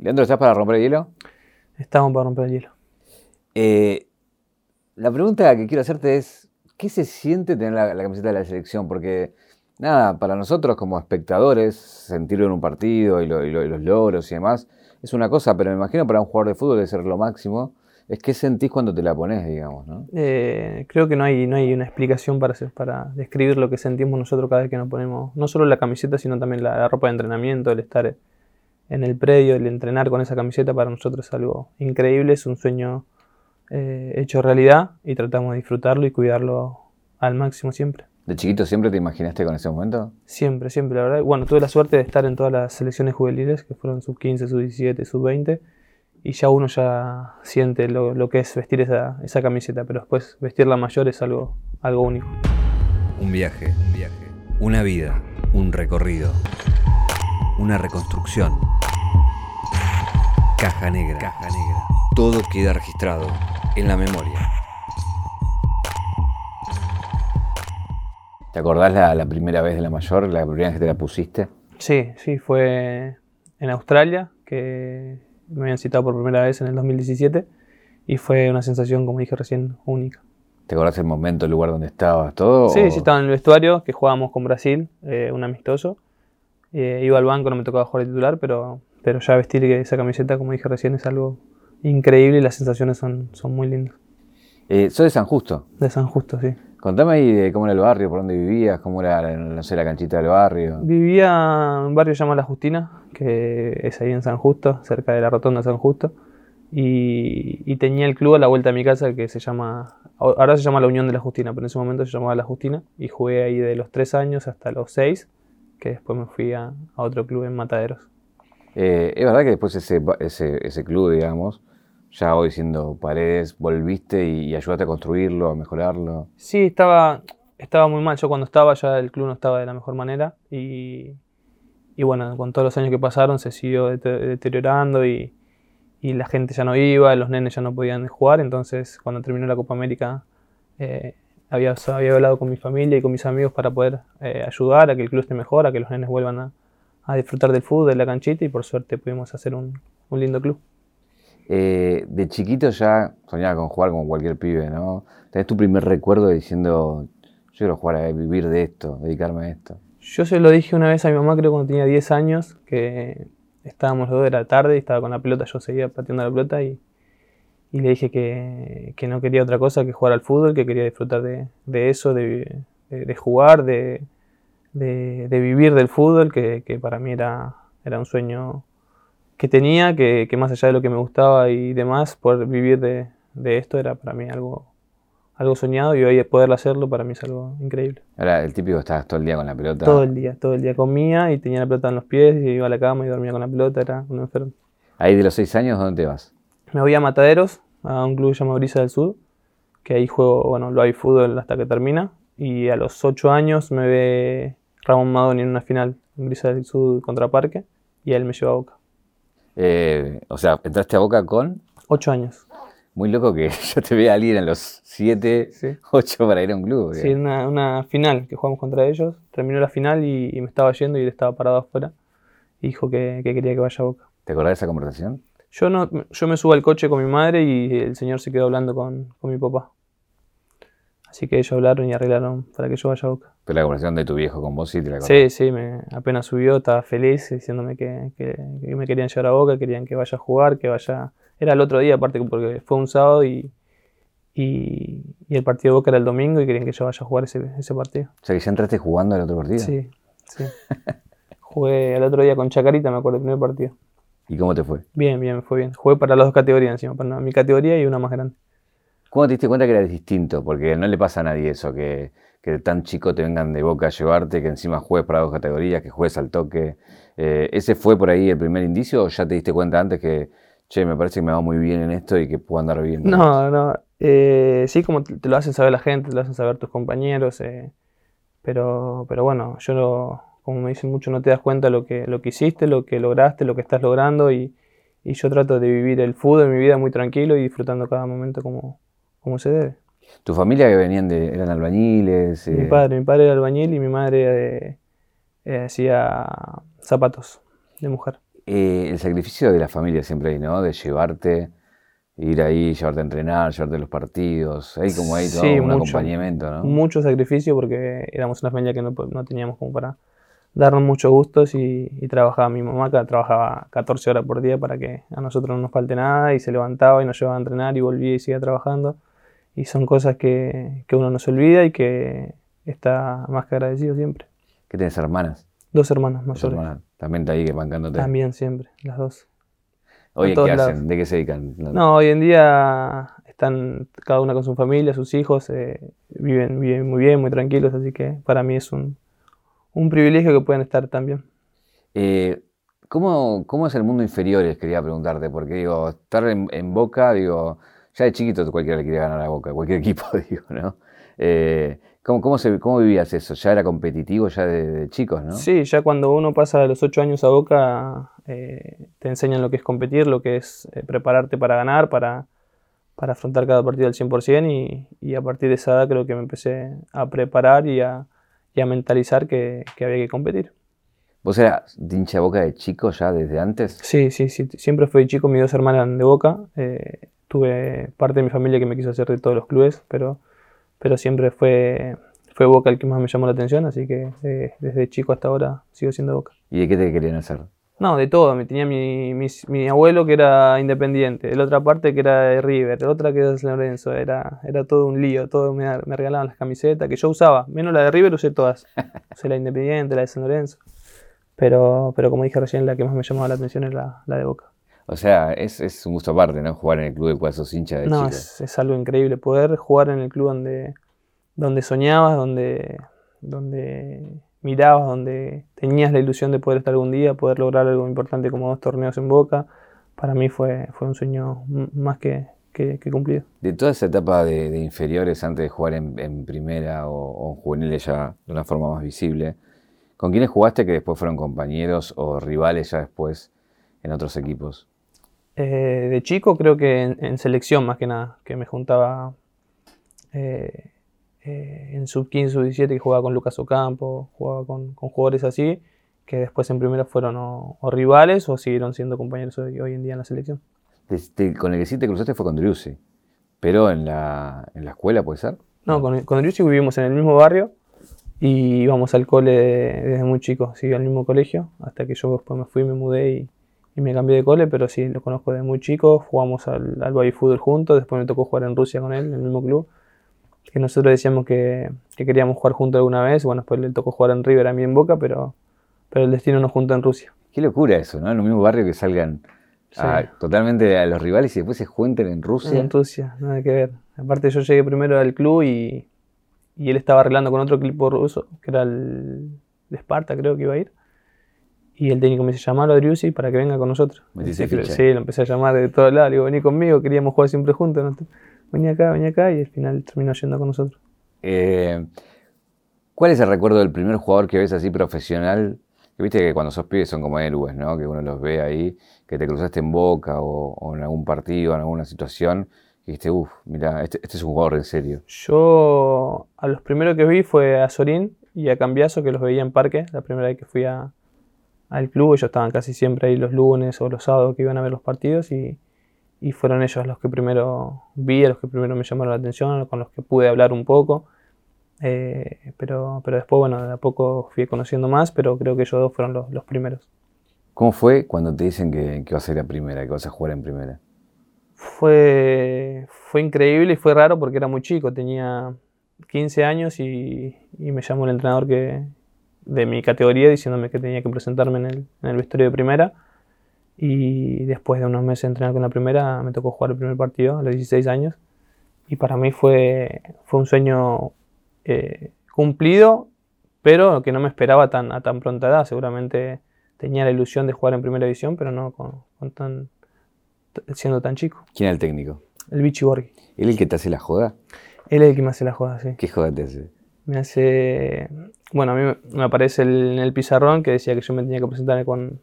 Leandro, ¿estás para romper el hielo? Estamos para romper el hielo. Eh, la pregunta que quiero hacerte es, ¿qué se siente tener la, camiseta de la selección? Porque, nada, para nosotros como espectadores, sentirlo en un partido y, los logros y demás, es una cosa, pero me imagino para un jugador de fútbol debe ser lo máximo. Es qué sentís cuando te la pones, digamos, ¿no? Eh, creo que no hay, no hay una explicación para, para describir lo que sentimos nosotros cada vez que nos ponemos, no solo la camiseta, sino también la, ropa de entrenamiento, el estar en el predio, el entrenar con esa camiseta para nosotros es algo increíble, es un sueño eh, hecho realidad y tratamos de disfrutarlo y cuidarlo al máximo siempre. ¿De chiquito siempre te imaginaste con ese momento? Siempre, siempre, la verdad. Bueno, tuve la suerte de estar en todas las selecciones juveniles, que fueron sub 15, sub 17, sub 20 y ya uno ya siente lo, que es vestir esa, esa, camiseta, pero después vestirla mayor es algo, algo único. Un viaje, un viaje, una vida, un recorrido, una reconstrucción. Caja negra, caja negra. Todo queda registrado en la memoria. ¿Te acordás la, la primera vez de la mayor, la primera vez que te la pusiste? Sí, sí, fue en Australia, que me habían citado por primera vez en el 2017 y fue una sensación, como dije recién, única. ¿Te acordás el momento, el lugar donde estabas, todo? Sí, sí, estaba en el vestuario, que jugábamos con Brasil, eh, un amistoso. Eh, iba al banco, no me tocaba jugar de titular, pero, pero ya vestir esa camiseta, como dije recién, es algo increíble y las sensaciones son, son muy lindas. Eh, ¿Sos de San Justo? De San Justo, sí. Contame ahí de cómo era el barrio, por dónde vivías, cómo era, no sé, la canchita del barrio. Vivía en un barrio llamado La Justina, que es ahí en San Justo, cerca de la rotonda de San Justo. Y, tenía el club a la vuelta de mi casa que se llama, ahora se llama La Unión de la Justina, pero en ese momento se llamaba La Justina. Y jugué ahí de los tres años hasta los seis, que después me fui a, otro club en Mataderos. Eh, es verdad que después ese, ese, ese club, digamos, ya hoy siendo paredes, volviste y, ayudaste a construirlo, a mejorarlo. Sí, estaba, estaba muy mal. Yo cuando estaba ya el club no estaba de la mejor manera y, bueno, con todos los años que pasaron se siguió deteriorando y, la gente ya no iba, los nenes ya no podían jugar. Entonces cuando terminó la Copa América eh, había, había hablado con mi familia y con mis amigos para poder eh, ayudar a que el club esté mejor, a que los nenes vuelvan a, a disfrutar del fútbol, de la canchita y por suerte pudimos hacer un, un lindo club. Eh, de chiquito ya soñaba con jugar como cualquier pibe, ¿no? ¿Tenés tu primer recuerdo diciendo, yo quiero jugar a vivir de esto, dedicarme a esto? Yo se lo dije una vez a mi mamá, creo cuando tenía 10 años, que estábamos los dos de la tarde y estaba con la pelota, yo seguía pateando la pelota y, le dije que, no quería otra cosa que jugar al fútbol, que quería disfrutar de, eso, de, jugar, de, vivir del fútbol, que, que para mí era, era un sueño que tenía, que, más allá de lo que me gustaba y demás, poder vivir de, esto era para mí algo, algo soñado y hoy poder hacerlo para mí es algo increíble. Era el típico, estabas todo el día con la pelota. Todo el día, todo el día comía y tenía la pelota en los pies y iba a la cama y dormía con la pelota, era un enfermo. Ahí de los seis años, ¿dónde te vas? Me voy a Mataderos, a un club llamado Brisa del Sur, que ahí juego, bueno, lo hay fútbol hasta que termina. Y a los ocho años me ve Ramón Madoni en una final en Brisa del Sur contra Parque y él me lleva a Boca. Eh, o sea, entraste a Boca con... Ocho años. Muy loco que yo te vea a alguien a los siete, ocho para ir a un club. Sí, una, una, final que jugamos contra ellos. Terminó la final y, me estaba yendo y él estaba parado afuera. Y dijo que, quería que vaya a Boca. ¿Te acordás de esa conversación? Yo, no, yo me subo al coche con mi madre y el señor se quedó hablando con, con mi papá. Así que ellos hablaron y arreglaron para que yo vaya a Boca. Pero la conversación de tu viejo con vos sí te la Sí, sí, me, apenas subió, estaba feliz diciéndome que, me querían llevar a Boca, querían que vaya a jugar, que vaya... Era el otro día, aparte porque fue un sábado y, y, el partido de Boca era el domingo y querían que yo vaya a jugar ese, ese partido. O sea, que ya entraste jugando el otro partido. Sí, sí. Jugué el otro día con Chacarita, me acuerdo, el primer partido. ¿Y cómo te fue? Bien, bien, me fue bien. Jugué para las dos categorías encima, para mi categoría y una más grande. ¿Cómo te diste cuenta que eras distinto? Porque no le pasa a nadie eso, que, que tan chico te vengan de boca a llevarte, que encima juegues para dos categorías, que juegues al toque. Eh, ¿Ese fue por ahí el primer indicio o ya te diste cuenta antes que, che, me parece que me va muy bien en esto y que puedo andar bien? No, no. Eh, sí, como te lo hacen saber la gente, te lo hacen saber tus compañeros. Eh, pero, pero bueno, yo como me dicen mucho, no te das cuenta lo que, lo que hiciste, lo que lograste, lo que estás logrando y, y yo trato de vivir el fútbol en mi vida muy tranquilo y disfrutando cada momento como, como se debe. ¿Tu familia que venían de, eran albañiles? Mi eh? padre, mi padre era albañil y mi madre eh, eh, hacía zapatos de mujer. Eh, el sacrificio de la familia siempre hay, ¿no? De llevarte, ir ahí, llevarte a entrenar, llevarte a los partidos. Hay como ahí todo Sí, un mucho. acompañamiento, ¿no? Mucho sacrificio porque éramos una familia que no, no teníamos como para darnos muchos gustos y, y trabajaba mi mamá, que trabajaba 14 horas por día para que a nosotros no nos falte nada y se levantaba y nos llevaba a entrenar y volvía y seguía trabajando. Y son cosas que, que uno no se olvida y que está más que agradecido siempre. ¿Qué tenés, hermanas? Dos hermanas Dos mayores. hermanas. También está ahí que bancándote. También siempre, las dos. Oye, ¿qué hacen? lados. ¿De qué se dedican? No, hoy en día están cada una con su familia, sus hijos, eh, viven, viven muy bien, muy tranquilos, así que para mí es un, un privilegio que puedan estar tan bien. Eh, ¿cómo, cómo es el mundo inferiores? Quería preguntarte, porque digo, estar en, en Boca, digo, ya de chiquito cualquiera le quiere ganar a Boca, cualquier equipo, digo, ¿no? Eh, ¿cómo, cómo, se, ¿Cómo vivías eso? ¿Ya era competitivo ya de, de chicos, no? Sí, ya cuando uno pasa de los ocho años a Boca, eh, te enseñan lo que es competir, lo que es eh, prepararte para ganar, para, para afrontar cada partido al 100% y, y a partir de esa edad creo que me empecé a preparar y a, y a mentalizar que, que había que competir. ¿Vos eras de hincha de Boca de chico ya desde antes? Sí, sí, sí. Siempre fui chico, mis dos hermanas eran de Boca. eh, tuve parte de mi familia que me quiso hacer de todos los clubes, pero, pero siempre fue, fue Boca el que más me llamó la atención, así que eh, desde chico hasta ahora sigo siendo Boca. ¿Y de qué te querían hacer? No, de todo. Me tenía mi, mi, mi abuelo que era independiente, de la otra parte que era de River, la otra que era de San Lorenzo. Era, era todo un lío, todo me, me regalaban las camisetas que yo usaba, menos la de River usé todas. Usé la independiente, la de San Lorenzo. Pero, pero como dije recién, la que más me llamaba la atención era la, la de Boca. O sea, es, es un gusto aparte, ¿no? Jugar en el club del cual sos hincha de No, es, es algo increíble poder jugar en el club donde, donde soñabas, donde, donde mirabas, donde tenías la ilusión de poder estar algún día, poder lograr algo importante como dos torneos en Boca. Para mí fue, fue un sueño más que, que, que cumplido. De toda esa etapa de, de inferiores antes de jugar en, en primera o, o en juveniles ya de una forma más visible, ¿con quiénes jugaste que después fueron compañeros o rivales ya después en otros equipos? Eh, de chico creo que en, en selección más que nada, que me juntaba eh, eh, en sub 15, sub 17 que jugaba con Lucas Ocampo, jugaba con, con jugadores así, que después en primera fueron o, o rivales o siguieron siendo compañeros hoy, hoy en día en la selección. Este, con el que sí te cruzaste fue con Driussi, pero en la, en la escuela puede ser. No, con, con Driussi vivimos en el mismo barrio y íbamos al cole desde muy chico, sí, al mismo colegio, hasta que yo después me fui, me mudé y, y me cambié de cole, pero sí, lo conozco desde muy chico, jugamos al, al baby fútbol juntos, después me tocó jugar en Rusia con él, en el mismo club, que nosotros decíamos que, que queríamos jugar juntos alguna vez, bueno, después le tocó jugar en River a mí en Boca, pero, pero el destino nos juntó en Rusia. Qué locura eso, ¿no? En el mismo barrio que salgan Sí. a- totalmente a los rivales y después se junten en Rusia. En Rusia, nada que ver. Aparte yo llegué primero al club y, y él estaba arreglando con otro equipo ruso, que era el de Esparta, creo que iba a ir. Y el técnico me dice, llamalo a Driussi para que venga con nosotros. Que, ficha. Sí, lo empecé a llamar de todos lados. Le digo, vení conmigo, queríamos jugar siempre juntos. ¿no? Vení acá, vení acá. Y al final terminó yendo con nosotros. Eh, ¿Cuál es el recuerdo del primer jugador que ves así profesional? Que viste que cuando sos pibes son como héroes, ¿no? Que uno los ve ahí, que te cruzaste en Boca o, o en algún partido, en alguna situación, y dijiste, uff, mira, este, este es un jugador en serio. Yo a los primeros que vi fue a Sorín y a Cambiaso, que los veía en parque, la primera vez que fui a- al club, ellos estaban casi siempre ahí los lunes o los sábados que iban a ver los partidos y, y fueron ellos los que primero vi, a los que primero me llamaron la atención, con los que pude hablar un poco. Eh, pero, pero después, bueno, de a poco fui conociendo más, pero creo que ellos dos fueron los, los primeros. ¿Cómo fue cuando te dicen que, que vas a ir a primera, que vas a jugar en primera? Fue, fue increíble y fue raro porque era muy chico, tenía 15 años y, y me llamó el entrenador que, de mi categoría diciéndome que tenía que presentarme en el, en el vestuario de primera. Y después de unos meses de entrenar con la primera, me tocó jugar el primer partido a los 16 años. Y para mí fue, fue un sueño eh, cumplido, pero que no me esperaba tan, a tan pronta edad. Seguramente tenía la ilusión de jugar en primera división, pero no con, con tan, siendo tan chico. ¿Quién era el técnico? El Vichy Borghi. ¿Él el que te hace la joda? Él es el que me hace la joda, sí. ¿Qué joda te hace? Me hace. Bueno, a mí me- aparece el- en el pizarrón que decía que yo me tenía que presentar con,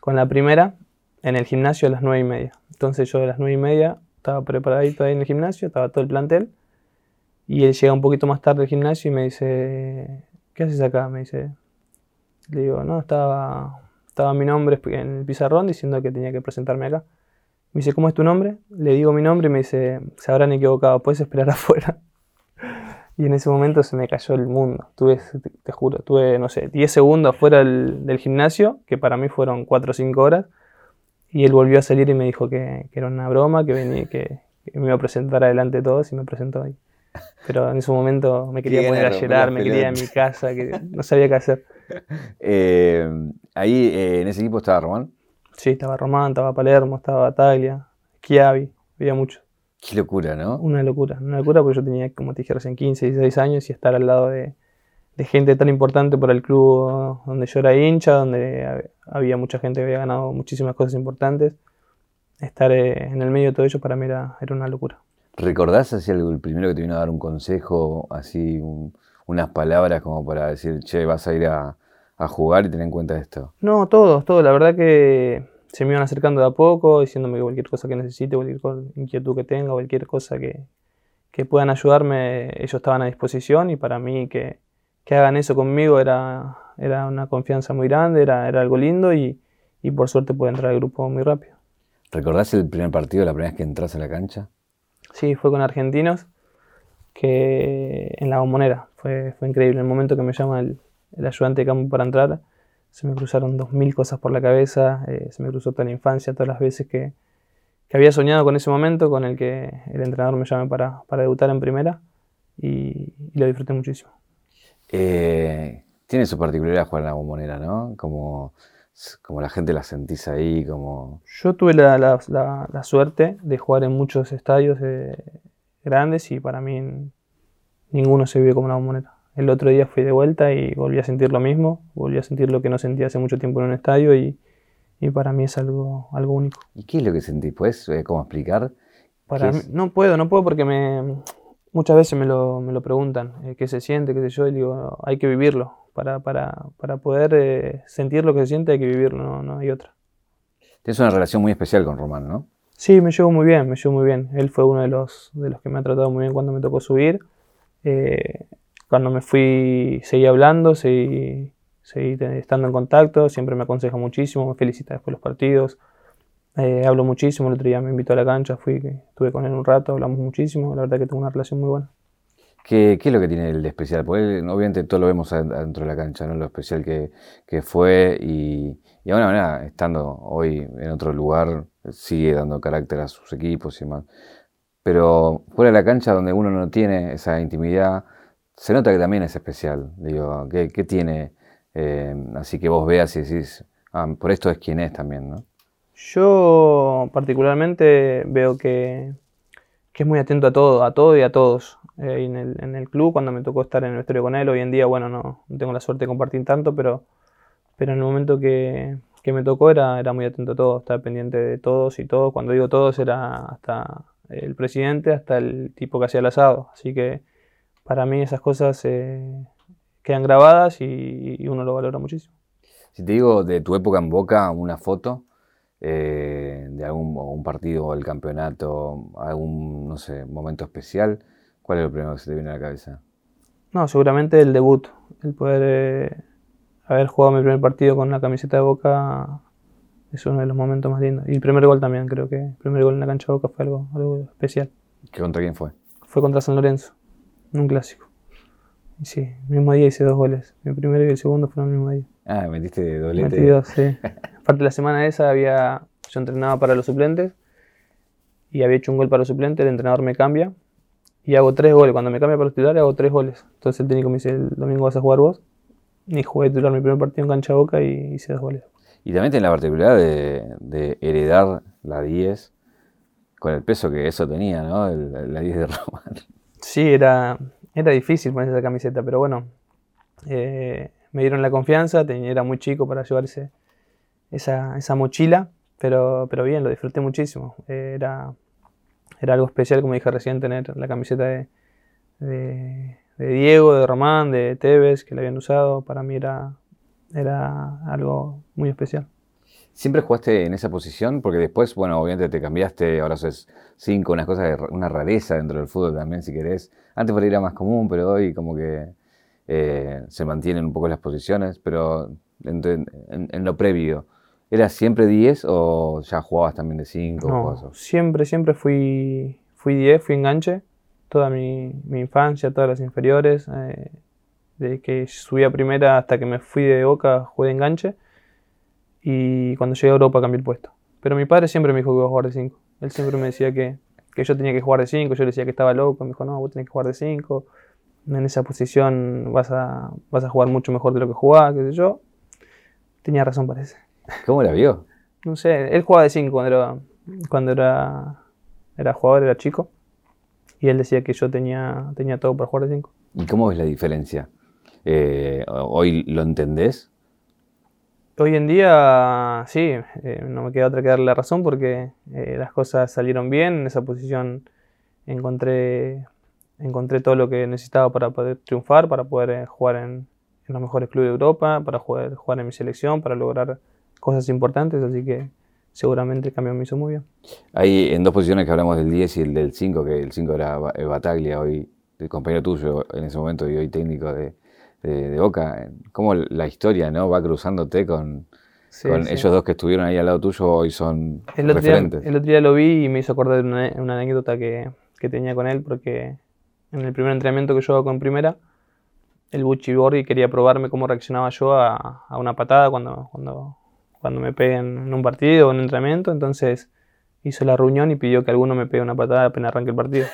con la primera en el gimnasio a las nueve y media. Entonces yo a las nueve y media estaba preparadito ahí en el gimnasio, estaba todo el plantel. Y él llega un poquito más tarde al gimnasio y me dice: ¿Qué haces acá? Me dice. Le digo: No, estaba, estaba mi nombre en el pizarrón diciendo que tenía que presentarme acá. Me dice, ¿cómo es tu nombre? Le digo mi nombre y me dice, se habrán equivocado, puedes esperar afuera. Y en ese momento se me cayó el mundo. Tuve, te, juro, tuve, no sé, 10 segundos afuera del, gimnasio, que para mí fueron 4 o 5 horas. Y él volvió a salir y me dijo que, era una broma, que, venía, que, me iba a presentar adelante de todos y me presentó ahí. Pero en ese momento me quería poner a llorar, me quería en mi casa, que no sabía qué hacer. Eh, ahí eh, en ese equipo estaba Román. Sí, estaba Román, estaba Palermo, estaba Taglia, Chiavi, había mucho. Qué locura, ¿no? Una locura, una locura porque yo tenía, como te dije recién, 15, 16 años y estar al lado de, gente tan importante para el club donde yo era hincha, donde había mucha gente que había ganado muchísimas cosas importantes. Estar eh, en el medio de todo ello para mí era, una locura. ¿Recordás así algo, el primero que te vino a dar un consejo, así unas palabras como para decir, che, vas a ir a, a jugar y tener en cuenta esto? No, todos, todos. La verdad que se me iban acercando de a poco, diciéndome que cualquier cosa que necesite, cualquier inquietud que tenga, cualquier cosa que, puedan ayudarme, ellos estaban a disposición y para mí que, hagan eso conmigo era, era una confianza muy grande, era, era algo lindo y, por suerte pude entrar al grupo muy rápido. ¿Recordás el primer partido, la primera vez que entras a la cancha? Sí, fue con argentinos, que en la bombonera, fue, fue increíble. El momento que me llama el, el ayudante de campo para entrar, se me cruzaron dos mil cosas por la cabeza, eh, se me cruzó toda la infancia, todas las veces que, había soñado con ese momento, con el que el entrenador me llame para, debutar en primera y, lo disfruté muchísimo. Eh, tiene su particularidad jugar en la bombonera, ¿no? Como, como la gente la sentís ahí, como... Yo tuve la, suerte de jugar en muchos estadios eh, grandes y para mí ninguno se vive como la bombonera. El otro día fui de vuelta y volví a sentir lo mismo, volví a sentir lo que no sentía hace mucho tiempo en un estadio y, para mí es algo, algo único. ¿Y qué es lo que sentí? ¿Puedes eh, cómo explicar? Para no puedo, no puedo porque me, muchas veces me lo, me lo preguntan, eh, qué se siente, qué sé yo, y digo, hay que vivirlo. Para, para, para poder eh, sentir lo que se siente hay que vivirlo, no, no hay otra. Tienes una relación muy especial con Román, ¿no? Sí, me llevo muy bien, me llevo muy bien. Él fue uno de los, de los que me ha tratado muy bien cuando me tocó subir. Cuando me fui, seguí hablando, seguí, estando en contacto, siempre me aconseja muchísimo, me felicita después los partidos. Eh, hablo muchísimo, el otro día me invitó a la cancha, fui, estuve con él un rato, hablamos muchísimo, la verdad que tengo una relación muy buena. ¿Qué, es lo que tiene el de especial? Porque obviamente todo lo vemos dentro de la cancha, ¿no? lo especial que, fue y, y de alguna manera, estando hoy en otro lugar, sigue dando carácter a sus equipos y demás. Pero fuera de la cancha, donde uno no tiene esa intimidad, se nota que también es especial. Digo, ¿qué, tiene? Eh, así que vos veas y decís, ah, por esto es quien es también, ¿no? Yo particularmente veo que, es muy atento a todo, a todo y a todos. Eh, en, el, club, cuando me tocó estar en el vestuario con él, hoy en día, bueno, no, tengo la suerte de compartir tanto, pero, pero en el momento que, me tocó era, era muy atento a todo, estaba pendiente de todos y todos. Cuando digo todos era hasta el presidente, hasta el tipo que hacía el asado. Así que para mí esas cosas eh, quedan grabadas y, uno lo valora muchísimo. Si te digo de tu época en Boca, una foto eh, de algún un partido o el campeonato, algún, no sé, momento especial, ¿cuál es lo primero que se te viene a la cabeza? No, seguramente el debut, el poder eh, haber jugado mi primer partido con la camiseta de Boca es uno de los momentos más lindos. Y el primer gol también, creo que el primer gol en la cancha de Boca fue algo, algo especial. ¿Qué contra quién fue? Fue contra San Lorenzo un clásico. sí, el mismo día hice dos goles. El primero y el segundo fueron el mismo día. Ah, metiste doblete. Metí dos, sí. Aparte la semana esa había, yo entrenaba para los suplentes y había hecho un gol para los suplentes, el entrenador me cambia y hago tres goles. Cuando me cambia para los titulares hago tres goles. Entonces el técnico me dice, el domingo vas a jugar vos. Y jugué titular mi primer partido en cancha boca y hice dos goles. Y también tiene la particularidad de, heredar la 10 con el peso que eso tenía, ¿no? la 10 de Román. Sí, era, era difícil poner esa camiseta, pero bueno, eh, me dieron la confianza, era muy chico para llevarse esa, esa mochila, pero, pero bien, lo disfruté muchísimo. era, era algo especial, como dije recién, tener la camiseta de, de, Diego, de Román, de Tevez, que la habían usado, para mí era, era algo muy especial. ¿Siempre jugaste en esa posición? Porque después, bueno, obviamente te cambiaste, ahora sos cinco, unas cosas, una rareza dentro del fútbol también, si querés. Antes por era más común, pero hoy como que eh, se mantienen un poco las posiciones. Pero en, en- en lo previo? ¿Eras siempre 10 o ya jugabas también de 5? No, siempre, siempre fui, fui 10, fui enganche. Toda mi, mi infancia, todas las inferiores. eh, desde que subí a primera hasta que me fui de Boca, jugué de enganche. Y cuando llegué a Europa cambié el puesto. Pero mi padre siempre me dijo que iba a jugar de 5. Él siempre me decía que, que yo tenía que jugar de 5. Yo le decía que estaba loco. Me dijo, no, vos tenés que jugar de 5. En esa posición vas a, vas a jugar mucho mejor de lo que jugás, qué sé yo. Tenía razón, parece. ¿Cómo la vio? No sé, él jugaba de 5 cuando era, cuando era, era jugador, era chico. Y él decía que yo tenía, tenía todo para jugar de 5. ¿Y cómo ves la diferencia? Eh, ¿Hoy lo entendés? Hoy en día, sí, eh, no me queda otra que darle la razón porque eh, las cosas salieron bien. En esa posición encontré, encontré todo lo que necesitaba para poder triunfar, para poder eh, jugar en, los mejores clubes de Europa, para poder jugar en mi selección, para lograr cosas importantes. Así que seguramente el cambio me hizo muy bien. Hay en dos posiciones que hablamos del 10 y el del 5, que el 5 era Ba- Bataglia, hoy el compañero tuyo en ese momento y hoy técnico de, de- de Boca. ¿Cómo la historia no va cruzándote con, Sí, con sí. ellos dos que estuvieron ahí al lado tuyo hoy son El otro, día, referentes? el otro día lo vi y me hizo acordar una, una anécdota que, que tenía con él, porque en el primer entrenamiento que yo hago con primera, el Bucci Borghi quería probarme cómo reaccionaba yo a, a una patada cuando, cuando, cuando me peguen en un partido o en un entrenamiento. Entonces hizo la reunión y pidió que alguno me pegue una patada apenas arranque el partido.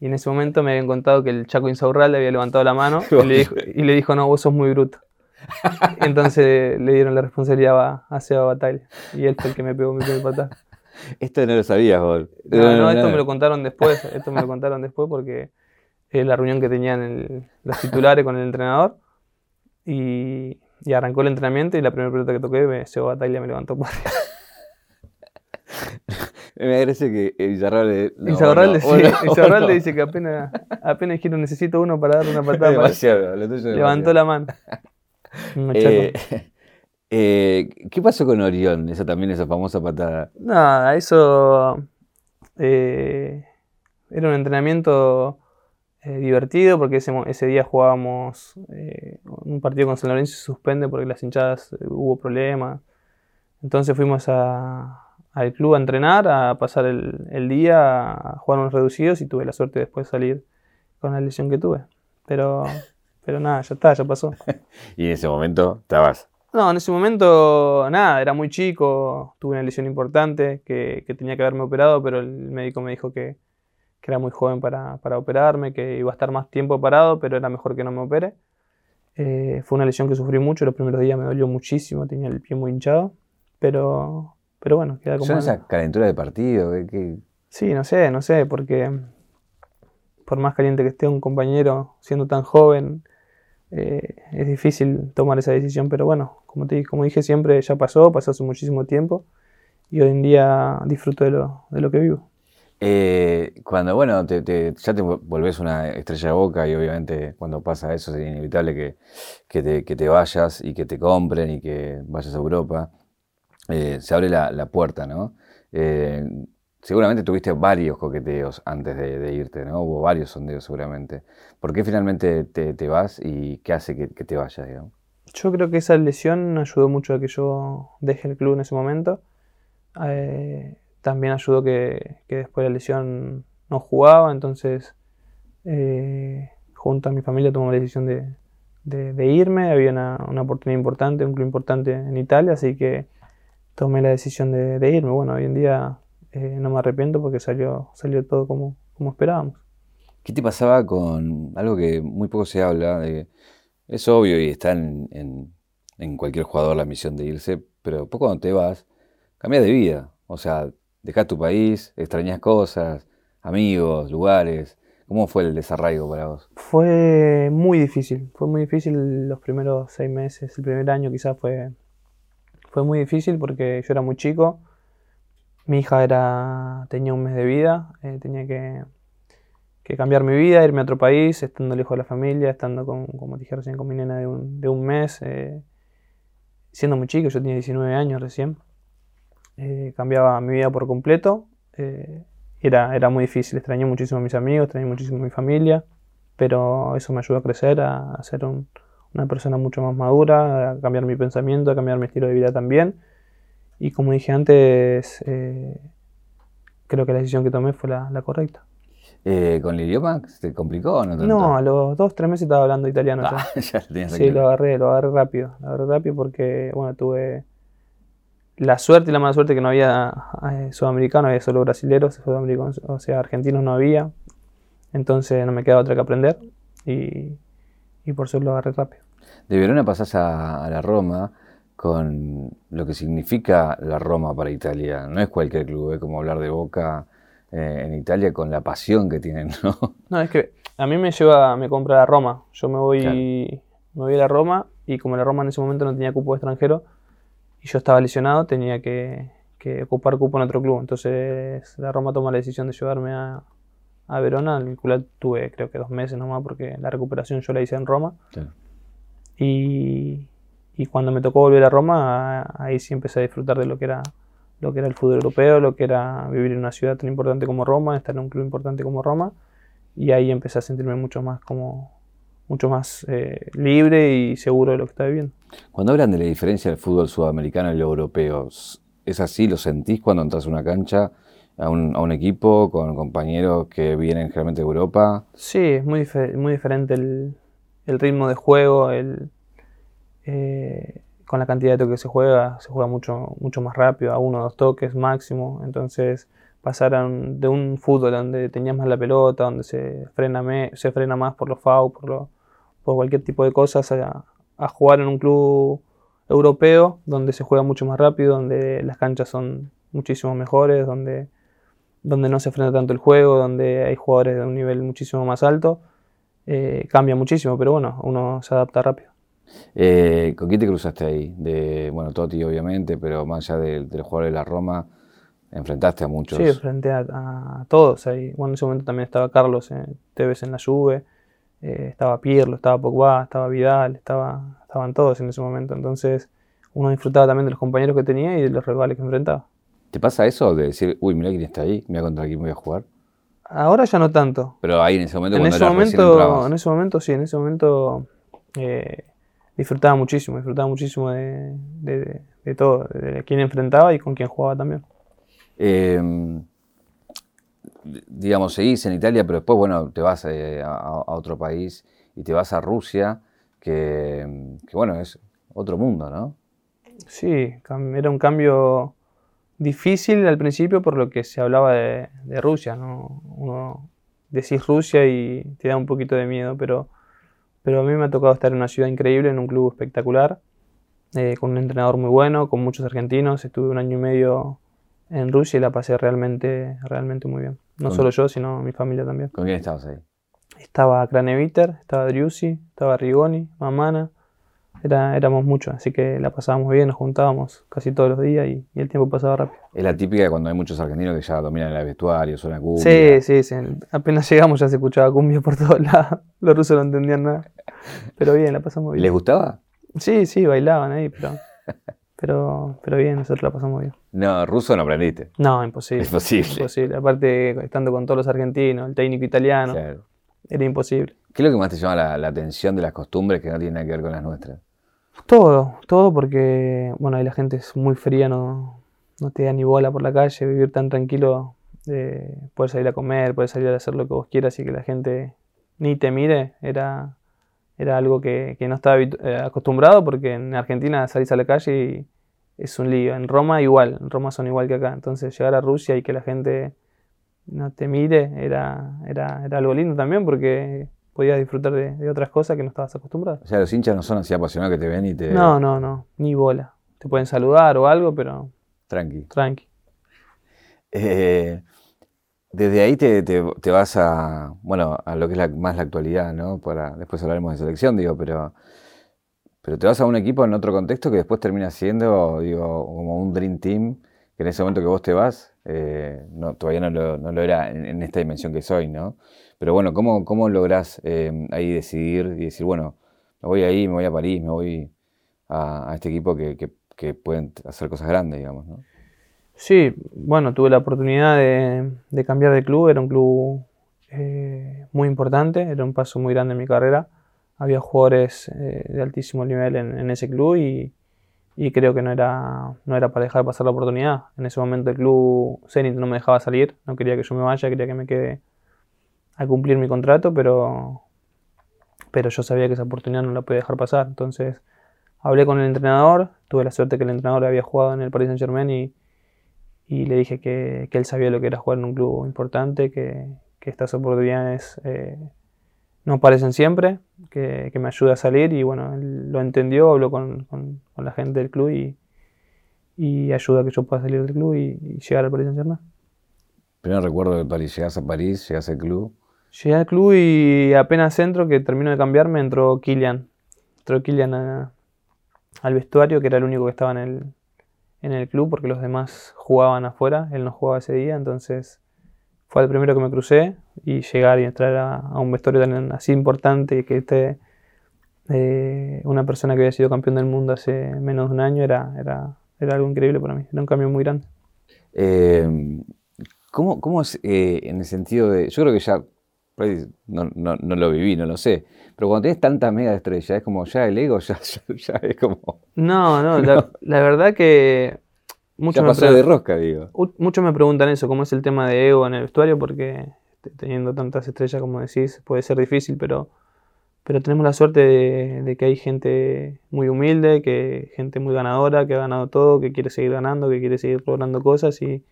Y en ese momento me habían contado que el Chaco Insaurralde había levantado la mano y le dijo, y le dijo no, vos sos muy bruto. Entonces le dieron la responsabilidad a, a Seba Batalla. Y él fue el que me pegó mi primer patada. Esto no lo sabías vos. No, no, esto me lo contaron después. Esto me lo contaron después porque es la reunión que tenían el- los titulares con el entrenador. Y, y arrancó el entrenamiento y la primera pelota que toqué, me, Seba Batalla me levantó por arriba. Me parece que Izarralde... no, Izarralde, no, sí, no, no. dice que apenas, apenas dijeron necesito uno para dar una patada. Demasiado, lo tuyo es Levantó demasiado. la mano. Eh, eh, ¿Qué pasó con Orión? Esa también, esa famosa patada. Nada, eso eh, era un entrenamiento eh, divertido porque ese, ese día jugábamos eh, un partido con San Lorenzo y se suspende porque las hinchadas eh, hubo problemas. Entonces fuimos a- al club a entrenar, a pasar el, el día, a jugar unos reducidos y tuve la suerte de después salir con la lesión que tuve. Pero, pero nada, ya está, ya pasó. Y en ese momento estabas. No, en ese momento nada, era muy chico, tuve una lesión importante que, que tenía que haberme operado, pero el médico me dijo que, que era muy joven para, para operarme, que iba a estar más tiempo parado, pero era mejor que no me opere. Eh, fue una lesión que sufrí mucho, los primeros días me dolió muchísimo, tenía el pie muy hinchado, pero, pero bueno, queda como... ¿Son esa calentura de partido? ¿Qué- qué- Sí, no sé, no sé, porque por más caliente que esté un compañero siendo tan joven, eh, es difícil tomar esa decisión, pero bueno, como, te, como dije siempre, ya pasó, pasó hace muchísimo tiempo y hoy en día disfruto de lo, de lo que vivo. Eh, cuando, bueno, te- te- ya te volvés una estrella de boca y obviamente cuando pasa eso es inevitable que, que te, que te vayas y que te compren y que vayas a Europa. Eh, se abre la, puerta, ¿no? Eh, seguramente tuviste varios coqueteos antes de, irte, ¿no? Hubo varios sondeos seguramente. ¿Por qué finalmente te, vas y qué hace que, te vayas, digamos? Yo creo que esa lesión ayudó mucho a que yo deje el club en ese momento. Eh, también ayudó que, después de la lesión no jugaba, entonces eh, junto a mi familia tomamos la decisión de, de- de irme. Había una, una oportunidad importante, un club importante en Italia, así que tomé la decisión de, de irme. Bueno, hoy en día eh, no me arrepiento porque salió, salió todo como, como esperábamos. ¿Qué te pasaba con algo que muy poco se habla? De, es obvio y está en, en- en cualquier jugador la misión de irse, pero después cuando te vas, cambias de vida. O sea, dejas tu país, extrañas cosas, amigos, lugares. ¿Cómo fue el desarraigo para vos? Fue muy difícil, fue muy difícil los primeros seis meses, el primer año quizás fue, fue muy difícil porque yo era muy chico, mi hija era, tenía un mes de vida, eh, tenía que, cambiar mi vida, irme a otro país, estando lejos de la familia, estando con, como dije recién, con mi nena de un, de un mes, eh, siendo muy chico, yo tenía 19 años recién, eh, cambiaba mi vida por completo. era, muy difícil, extrañé muchísimo a mis amigos, extrañé muchísimo a mi familia, pero eso me ayudó a crecer, a ser un, una persona mucho más madura, a cambiar mi pensamiento, a cambiar mi estilo de vida también. Y como dije antes, eh, creo que la decisión que tomé fue la, correcta. Eh, ¿Con el idioma se complicó o no? No, a los dos, tres meses estaba hablando italiano. Ah, ya lo sí, lo agarré, lo agarré rápido. Lo agarré rápido porque, bueno, tuve la suerte y la mala suerte que no había eh, sudamericanos, había solo brasileños, sudamericanos, o sea, argentinos no había. Entonces no me quedaba otra que aprender y, por eso lo agarré rápido. De Verona pasás a, a, la Roma con lo que significa la Roma para Italia. No es cualquier club, es como hablar de Boca eh, en Italia con la pasión que tienen, ¿no? No, es que a mí me lleva, me compra la Roma. Yo me voy, me voy a la Roma y como la Roma en ese momento no tenía cupo extranjero y yo estaba lesionado, tenía que, que ocupar cupo en otro club. Entonces la Roma toma la decisión de llevarme a, a Verona, en el cual tuve creo que dos meses nomás porque la recuperación yo la hice en Roma. Y, y, cuando me tocó volver a Roma, ahí sí empecé a disfrutar de lo que era lo que era el fútbol europeo, lo que era vivir en una ciudad tan importante como Roma, estar en un club importante como Roma, y ahí empecé a sentirme mucho más como mucho más eh, libre y seguro de lo que estaba viviendo. Cuando hablan de la diferencia del fútbol sudamericano y el europeo, ¿es así? ¿Lo sentís cuando entras a una cancha? A un, equipo con compañeros que vienen generalmente de Europa? Sí, es muy, muy diferente el, ritmo de juego, el, eh, con la cantidad de toques que se juega, se juega mucho, mucho más rápido, a uno o dos toques máximo, entonces pasar de un fútbol donde tenías más la pelota, donde se frena, se frena más por los FAU, por, por cualquier tipo de cosas, a, a jugar en un club europeo donde se juega mucho más rápido, donde las canchas son muchísimo mejores, donde donde no se frena tanto el juego, donde hay jugadores de un nivel muchísimo más alto, eh, cambia muchísimo, pero bueno, uno se adapta rápido. Eh, ¿Con quién te cruzaste ahí? De, bueno, Totti obviamente, pero más allá del de jugadores de la Roma, enfrentaste a muchos. Sí, enfrenté a, todos ahí. Bueno, en ese momento también estaba Carlos eh, Tevez en la Juve, eh, estaba Pirlo, estaba Pogba, estaba Vidal, estaba, estaban todos en ese momento. Entonces uno disfrutaba también de los compañeros que tenía y de los rivales que enfrentaba. ¿Te pasa eso de decir, uy, mira quién está ahí, mira contra quién voy a jugar? Ahora ya no tanto. Pero ahí en ese momento, en cuando ese momento, en ese momento sí, en ese momento eh, disfrutaba muchísimo, disfrutaba muchísimo de, todo, de quién enfrentaba y con quién jugaba también. Em, digamos, seguís en Italia, pero después, bueno, te vas eh, a, otro país y te vas a Rusia, que, que, bueno, es otro mundo, ¿no? Sí, era un cambio difícil al principio por lo que se hablaba de, Rusia, ¿no? Uno decís Rusia y te da un poquito de miedo, pero, pero a mí me ha tocado estar en una ciudad increíble, en un club espectacular, eh, con un entrenador muy bueno, con muchos argentinos. Estuve un año y medio en Rusia y la pasé realmente, realmente muy bien. No solo yo, sino mi familia también. ¿Con quién estabas ahí? Estaba Kraneviter, estaba Driussi, estaba Rigoni, Mamana, era, éramos muchos, así que la pasábamos bien, nos juntábamos casi todos los días y, el tiempo pasaba rápido. Es la típica cuando hay muchos argentinos que ya dominan el vestuario, suena cumbia. Sí, sí, sí. Apenas llegamos ya se escuchaba cumbia por todos lados. Los rusos no entendían nada. Pero bien, la pasamos bien. ¿Les gustaba? Sí, sí, bailaban ahí, pero, pero, pero bien, nosotros la pasamos bien. No, ruso no aprendiste. No, imposible. Imposible. Imposible. Aparte, estando con todos los argentinos, el técnico italiano, era imposible. ¿Qué es lo que más te llama la, la atención de las costumbres que no tienen nada que ver con las nuestras? Todo, todo porque, bueno, ahí la gente es muy fría, no, no te da ni bola por la calle, vivir tan tranquilo, eh, poder salir a comer, poder salir a hacer lo que vos quieras y que la gente ni te mire, era, era algo que, no estaba eh, acostumbrado porque en Argentina salís a la calle y es un lío. En Roma igual, en Roma son igual que acá. Entonces llegar a Rusia y que la gente no te mire era, era, era algo lindo también porque podías disfrutar de, otras cosas que no estabas acostumbrado. O sea, los hinchas no son así apasionados que te ven y te... No, no, no, ni bola. Te pueden saludar o algo, pero... Tranqui. Tranqui. Eh, desde ahí te, vas a, bueno, a lo que es más la actualidad, ¿no? Para, después hablaremos de selección, digo, pero, pero te vas a un equipo en otro contexto que después termina siendo, digo, como un Dream Team, que en ese momento que vos te vas, eh, no, todavía no lo, era en, en, esta dimensión que soy, ¿no? Pero bueno, ¿cómo, cómo lográs eh, ahí decidir y decir, bueno, me voy ahí, me voy a París, me voy a, este equipo que, que, pueden hacer cosas grandes, digamos, ¿no? Sí, bueno, tuve la oportunidad de, cambiar de club, era un club eh, muy importante, era un paso muy grande en mi carrera, había jugadores eh, de altísimo nivel en, ese club y, y creo que no era, no era para dejar pasar la oportunidad. En ese momento el club Zenit no me dejaba salir, no quería que yo me vaya, quería que me quede a cumplir mi contrato, pero, pero yo sabía que esa oportunidad no la podía dejar pasar. Entonces hablé con el entrenador, tuve la suerte que el entrenador había jugado en el Paris Saint Germain y, y le dije que, que, él sabía lo que era jugar en un club importante, que, que estas oportunidades eh, no aparecen siempre, que, que, me ayuda a salir y bueno, él lo entendió, habló con, con, la gente del club y, y, ayuda a que yo pueda salir del club y, llegar al Paris Saint Germain. Primero recuerdo de París, llegas a París, llegas al club. Llegué al club y apenas entro, que termino de cambiarme, entró Kylian. Entró Kylian al vestuario, que era el único que estaba en el, en el club, porque los demás jugaban afuera, él no jugaba ese día, entonces fue el primero que me crucé y llegar y entrar a, a un vestuario tan así importante que esté eh, una persona que había sido campeón del mundo hace menos de un año era, era, era algo increíble para mí, era un cambio muy grande. Eh, ¿cómo, ¿Cómo es eh, en el sentido de, yo creo que ya no, no, no, lo viví, no lo sé. Pero cuando tienes tanta mega estrella, es como ya el ego, ya, ya, ya es como. No, no, la, la verdad que. Mucho ya pasó de rosca, digo. Muchos me preguntan eso, cómo es el tema de ego en el vestuario, porque teniendo tantas estrellas como decís, puede ser difícil, pero, pero tenemos la suerte de, de, que hay gente muy humilde, que gente muy ganadora, que ha ganado todo, que quiere seguir ganando, que quiere seguir logrando cosas y,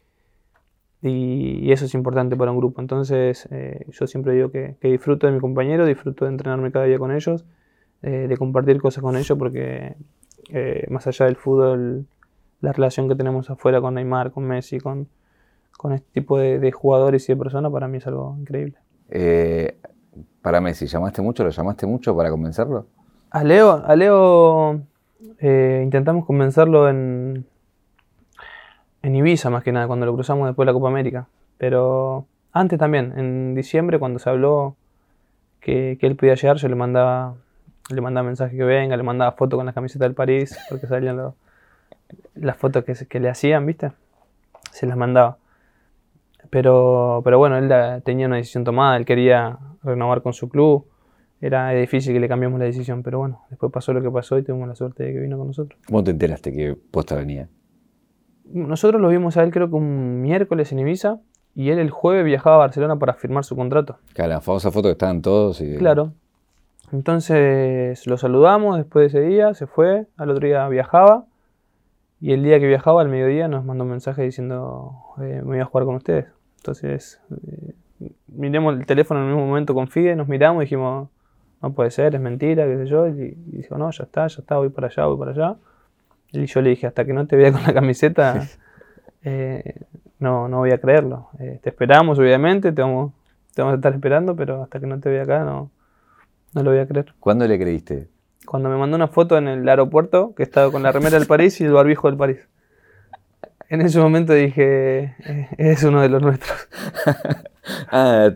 y, y, eso es importante para un grupo. Entonces, eh, yo siempre digo que, que, disfruto de mi compañero, disfruto de entrenarme cada día con ellos, eh, de compartir cosas con ellos, porque eh, más allá del fútbol, la relación que tenemos afuera con Neymar, con Messi, con, con este tipo de, de, jugadores y de personas, para mí es algo increíble. Para Messi, ¿llamaste mucho? ¿Lo llamaste mucho para convencerlo? A Leo, a Leo intentamos convencerlo en, en Ibiza más que nada, cuando lo cruzamos después de la Copa América. Pero antes también, en diciembre, cuando se habló que, él podía llegar, yo le mandaba, le mandaba mensaje que venga, le mandaba fotos con la camiseta del París, porque salían las fotos que, le hacían, ¿viste? Se las mandaba. Pero, pero bueno, él tenía una decisión tomada, él quería renovar con su club. Era difícil que le cambiemos la decisión, pero bueno, después pasó lo que pasó y tuvimos la suerte de que vino con nosotros. ¿Cómo te enteraste que posta venía? Nosotros lo vimos a él creo que un miércoles en Ibiza y él el jueves viajaba a Barcelona para firmar su contrato. Claro, la famosa foto que estaban todos. Y... Claro. Entonces lo saludamos después de ese día, se fue, al otro día viajaba y el día que viajaba, al mediodía, nos mandó un mensaje diciendo eh, me voy a jugar con ustedes. Entonces eh, miremos el teléfono en el mismo momento con Fide, nos miramos y dijimos no puede ser, es mentira, qué sé yo. Y, y dijo no, ya está, ya está, voy para allá, voy para allá. Y yo le dije, hasta que no te vea con la camiseta, eh, no, no voy a creerlo. Eh, te esperamos, obviamente, te vamos, te vamos a estar esperando, pero hasta que no te vea acá, no, no lo voy a creer. ¿Cuándo le creíste? Cuando me mandó una foto en el aeropuerto, que estaba con la remera del París y el barbijo del París. En ese momento dije, eh, es uno de los nuestros. ah,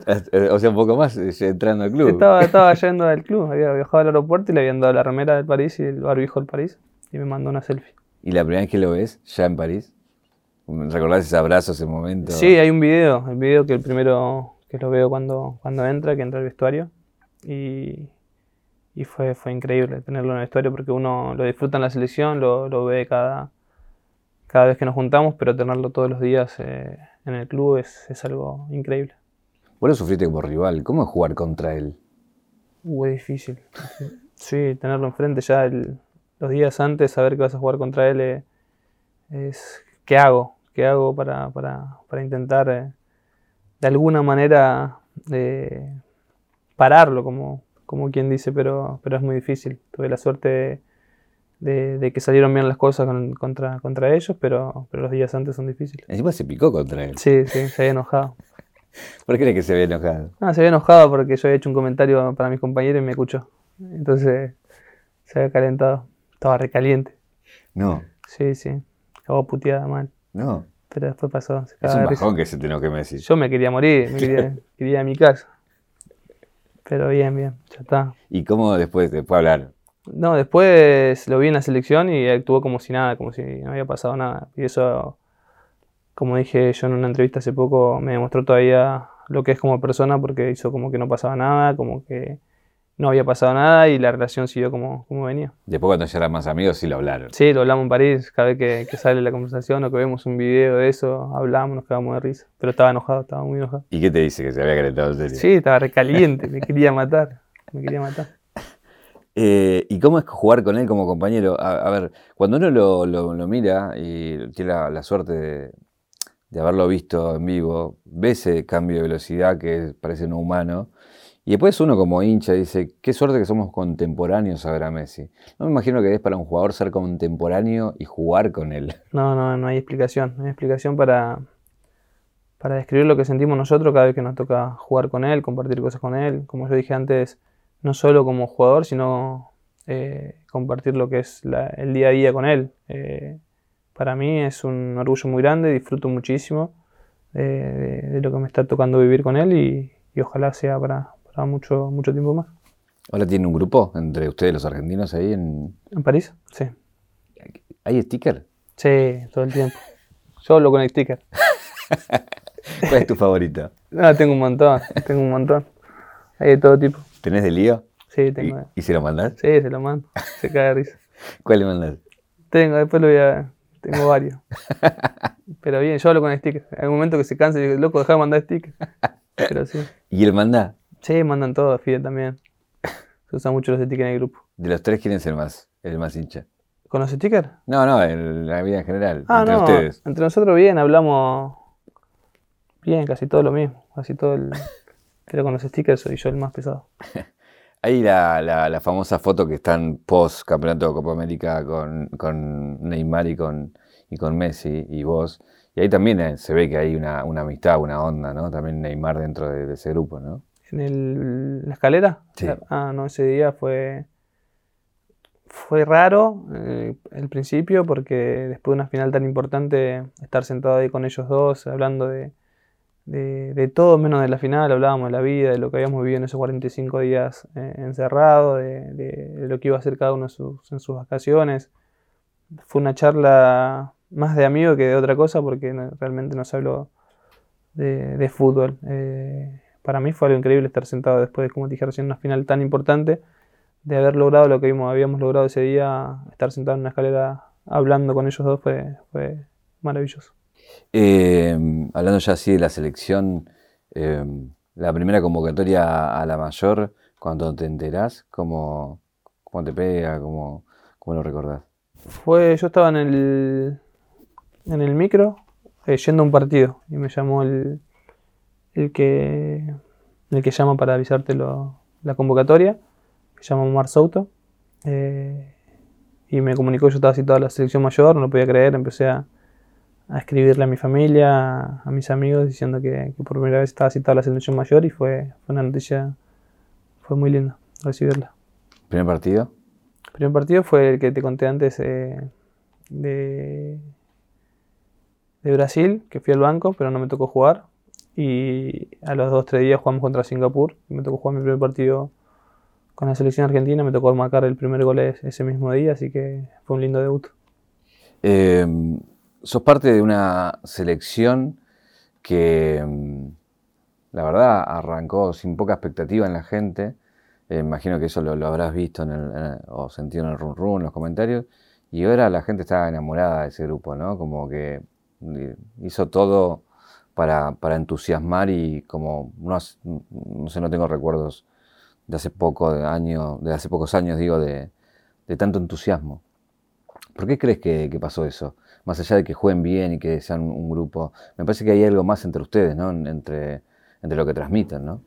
o sea, un poco más entrando al club. Estaba, estaba yendo al club, había viajado al aeropuerto y le habían dado la remera del París y el barbijo del París y me mandó una selfie. ¿Y la primera vez que lo ves, ya en París? ¿Recordás ese abrazo, ese momento? Sí, hay un video, el video que el primero que lo veo cuando, cuando entra, que entra al vestuario. Y, y fue, fue increíble tenerlo en el vestuario porque uno lo disfruta en la selección, lo, lo ve cada, cada vez que nos juntamos, pero tenerlo todos los días eh, en el club es, es, algo increíble. Vos lo sufriste como rival, ¿cómo es jugar contra él? Uh, es difícil. Sí, tenerlo enfrente ya el, los días antes, saber que vas a jugar contra él eh, es ¿qué hago? ¿Qué hago para, para, para intentar eh, de alguna manera eh, pararlo, como, como quien dice, pero, pero es muy difícil. Tuve la suerte de, de, de que salieron bien las cosas con, contra, contra ellos, pero, pero los días antes son difíciles. Encima se picó contra él. Sí, sí, se había enojado. ¿Por qué crees que se había enojado? Ah, se había enojado porque yo había hecho un comentario para mis compañeros y me escuchó. Entonces se había calentado. Estaba recaliente. No. Sí, sí. Acabó puteada mal. No. Pero después pasó. Se es un bajón que se te que me decís. Yo me quería morir, me quería, quería ir a mi casa. Pero bien, bien, ya está. ¿Y cómo después, después hablar? No, después lo vi en la selección y actuó como si nada, como si no había pasado nada. Y eso, como dije yo en una entrevista hace poco, me demostró todavía lo que es como persona porque hizo como que no pasaba nada, como que no había pasado nada y la relación siguió como, como venía. Después cuando ya eran más amigos sí lo hablaron. Sí, lo hablamos en París, cada vez que, que sale la conversación o que vemos un video de eso, hablamos, nos quedamos de risa. Pero estaba enojado, estaba muy enojado. ¿Y qué te dice? Que se había calentado en serio. Sí, estaba recaliente, me quería matar, me quería matar. Eh, ¿Y cómo es jugar con él como compañero? A, a ver, cuando uno lo, lo- lo mira y tiene la, la suerte de, de haberlo visto en vivo, ve ese cambio de velocidad que parece no humano. Y después uno como hincha dice, qué suerte que somos contemporáneos a ver a Messi. No me imagino que es para un jugador ser contemporáneo y jugar con él. No, no, no hay explicación. No hay explicación para, para describir lo que sentimos nosotros cada vez que nos toca jugar con él, compartir cosas con él. Como yo dije antes, no solo como jugador, sino eh, compartir lo que es la- el día a día con él. Eh, para mí es un orgullo muy grande, disfruto muchísimo de, de- lo que me está tocando vivir con él y ojalá sea para, para mucho, mucho tiempo más. Ahora tiene un grupo entre ustedes los argentinos ahí en... ¿En París? Sí. ¿Hay sticker? Sí, todo el tiempo. Yo hablo con el sticker. ¿Cuál es tu favorito? No, tengo un montón, tengo un montón. Hay de todo tipo. ¿Tenés de lío? Sí, ¿Y, tengo. y se lo mandás? Sí, se lo mando. Se cae de risa. ¿Cuál le mandás? Tengo, después lo voy a. Tengo varios. Pero bien, yo hablo con stickers. Hay un momento que se cansa y digo, loco, deja de mandar stickers. Pero sí. ¿Y él manda? Sí, mandan todo, Fide también. Se usan mucho los stickers en el grupo. De los tres, ¿quién es el más, el más hincha? ¿Con los stickers? No, no, en la vida en general. Ah, entre no. ustedes. Entre nosotros bien, hablamos bien, casi todo lo mismo. Casi todo el. Pero con los stickers soy yo el más pesado. Hay la, la, la famosa foto que están post campeonato de Copa América con, con Neymar y con, y con Messi y vos. Y ahí también eh, se ve que hay una, una amistad, una onda, ¿no? También Neymar dentro de, de ese grupo, ¿no? ¿En el- la escalera? Sí. Ah, no, ese día fue. Fue raro eh, el principio porque después de una final tan importante, estar sentado ahí con ellos dos, hablando de, de, de todo menos de la final, hablábamos de la vida, de lo que habíamos vivido en esos 45 días eh, encerrados, de, de- lo que iba a hacer cada uno en sus, en sus vacaciones. Fue una charla más de amigo que de otra cosa porque no- realmente no se habló de, de fútbol. Eh, para mí fue algo increíble estar sentado después de, como te dije recién, una final tan importante, de haber logrado lo que vimos- habíamos logrado ese día, estar sentado en una escalera hablando con ellos dos fue, fue maravilloso. Eh, hablando ya así de la selección, eh, la primera convocatoria a la mayor, cuando te enterás, ¿cómo, cómo te pega? ¿Cómo, cómo lo recordás? Fue, yo estaba en el, en el micro eh, yendo a un partido y me llamó el, el que el que llama para avisarte lo- la convocatoria, que se llama Omar Souto, eh, y me comunicó que yo estaba citado a la selección mayor, no lo podía creer, empecé a, a escribirle a mi familia, a, a mis amigos, diciendo que, que por primera vez estaba citado a la selección mayor y fue, fue una noticia, fue muy linda recibirla. ¿Primer partido? El primer partido fue el que te conté antes eh, de, de Brasil, que fui al banco, pero no me tocó jugar. Y a los dos, tres días jugamos contra Singapur. Y me tocó jugar mi primer partido con la selección argentina. Me tocó marcar el primer gol es- ese mismo día, así que fue un lindo debut. Eh, sos parte de una selección que, mm, la verdad, arrancó sin poca expectativa en la gente. Eh, imagino que eso lo, habrás visto en el- o sentido en el run run, en los comentarios. Y ahora la gente está enamorada de ese grupo, ¿no? Como que eh, hizo todo para, para entusiasmar y como no, no sé, no tengo recuerdos de hace poco, de año, de hace pocos años, digo, de, de tanto entusiasmo. ¿Por qué crees que, pasó eso? Más allá de que jueguen bien y que sean un, grupo, me parece que hay algo más entre ustedes, ¿no? En- Entre, entre lo que transmiten, ¿no?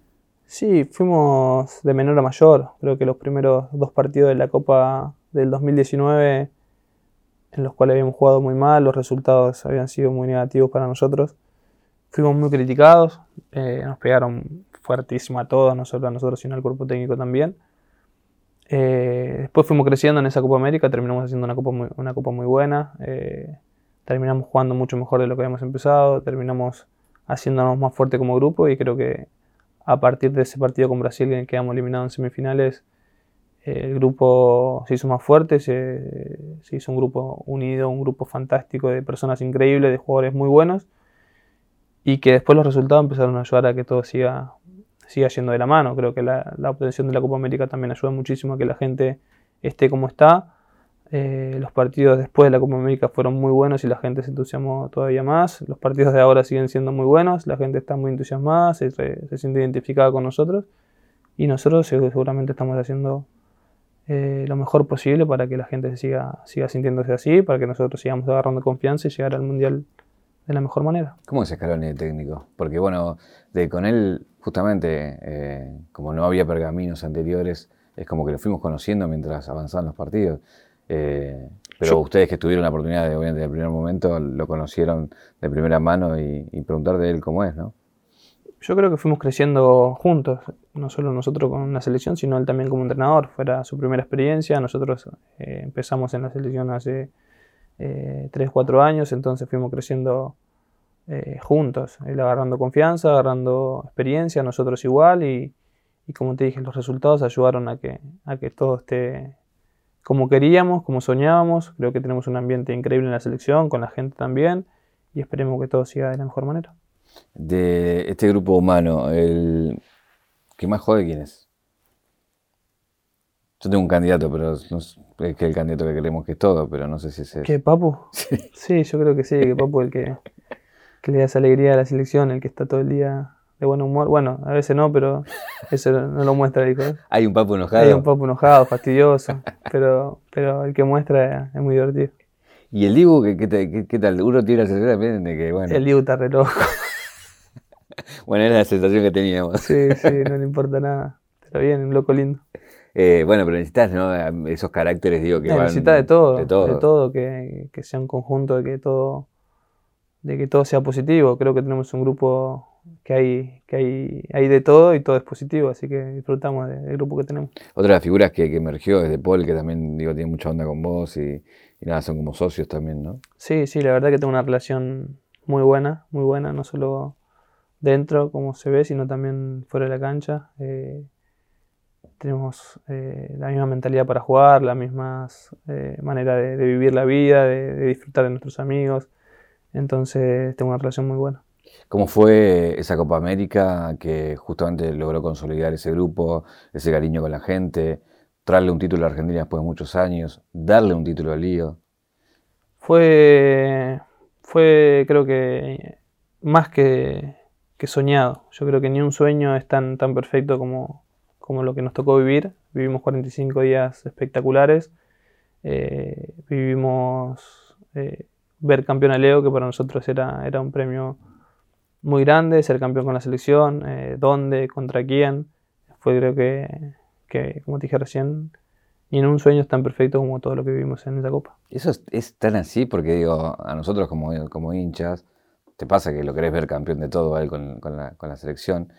Sí, fuimos de menor a mayor. Creo que los primeros dos partidos de la Copa del 2019, en los cuales habíamos jugado muy mal, los resultados habían sido muy negativos para nosotros. Fuimos muy criticados, eh, nos pegaron fuertísimo a todos, no solo a nosotros, sino al cuerpo técnico también. Eh, después fuimos creciendo en esa Copa América, terminamos haciendo una Copa muy, una copa muy buena, eh, terminamos jugando mucho mejor de lo que habíamos empezado, terminamos haciéndonos más fuerte como grupo y creo que a partir de ese partido con Brasil en el que quedamos eliminados en semifinales, eh, el grupo se hizo más fuerte, se, se hizo un grupo unido, un grupo fantástico de personas increíbles, de jugadores muy buenos y que después los resultados empezaron a ayudar a que todo siga, siga yendo de la mano. Creo que la, obtención de la Copa América también ayuda muchísimo a que la gente esté como está. Eh, los partidos después de la Copa América fueron muy buenos y la gente se entusiasmó todavía más. Los partidos de ahora siguen siendo muy buenos, la gente está muy entusiasmada, se, siente identificada con nosotros y nosotros seguramente estamos haciendo eh, lo mejor posible para que la gente siga, siga sintiéndose así, para que nosotros sigamos agarrando confianza y llegar al Mundial de la mejor manera. ¿Cómo es Scaloni técnico? Porque bueno, de, con él justamente, eh, como no había pergaminos anteriores, es como que lo fuimos conociendo mientras avanzaban los partidos. Eh, pero ustedes que tuvieron la oportunidad de, obviamente, el primer momento, lo conocieron de primera mano y, y preguntar de él cómo es, ¿no? yo creo que fuimos creciendo juntos, no solo nosotros con la selección, sino él también como entrenador. Fuera su primera experiencia, nosotros eh, empezamos en la selección hace eh, 3, 4 años, entonces fuimos creciendo eh, juntos, él agarrando confianza, agarrando experiencia, nosotros igual, y, y, como te dije, los resultados ayudaron a que, a que todo esté como queríamos, como soñábamos. Creo que tenemos un ambiente increíble en la selección, con la gente también, y esperemos que todo siga de la mejor manera de este grupo humano, el que más jode quién es. Yo tengo un candidato, pero no es que el candidato que queremos que es todo, pero no sé si es ¿Qué, Papu? Sí. yo creo que sí, que Papu es el que, que, le da esa alegría a la selección, el que está todo el día de buen humor. Bueno, a veces no, pero eso no lo muestra el hijo. Hay un Papu enojado. Hay un Papu enojado, fastidioso, pero, pero el que muestra es muy divertido. ¿Y el Dibu qué, qué, tal? Uno tiene la sensación de que, bueno... El Dibu está re loco. bueno, era la sensación que teníamos. Sí, sí, no le importa nada. Pero bien, un loco lindo. Eh, bueno, pero necesitas ¿no? esos caracteres, digo, que van, necesitas de todo, de todo, de todo que, que, sea un conjunto, de que todo, de que todo sea positivo. Creo que tenemos un grupo que hay, que hay, hay de todo y todo es positivo, así que disfrutamos del grupo que tenemos. Otra de las figuras que, que emergió es de Paul, que también digo, tiene mucha onda con vos y, y nada, son como socios también, ¿no? Sí, sí, la verdad que tengo una relación muy buena, muy buena, no solo dentro, como se ve, sino también fuera de la cancha. Eh, tenemos eh, la misma mentalidad para jugar, la misma eh, manera de, vivir la vida, de, disfrutar de nuestros amigos. Entonces tengo una relación muy buena. ¿Cómo fue esa Copa América que justamente logró consolidar ese grupo, ese cariño con la gente, traerle un título a Argentina después de muchos años, darle un título al Lío? Fue, fue creo que más que, soñado. Yo creo que ni un sueño es tan, tan perfecto como, como lo que nos tocó vivir. Vivimos 45 días espectaculares. Eh, vivimos eh, ver campeón a Leo, que para nosotros era, era un premio muy grande, ser campeón con la selección, eh, dónde, contra quién. Fue creo que, que, como te dije recién, ni en un sueño es tan perfecto como todo lo que vivimos en esa copa. Eso es, tan así porque digo, a nosotros como, como hinchas, te pasa que lo querés ver campeón de todo con, la, selección,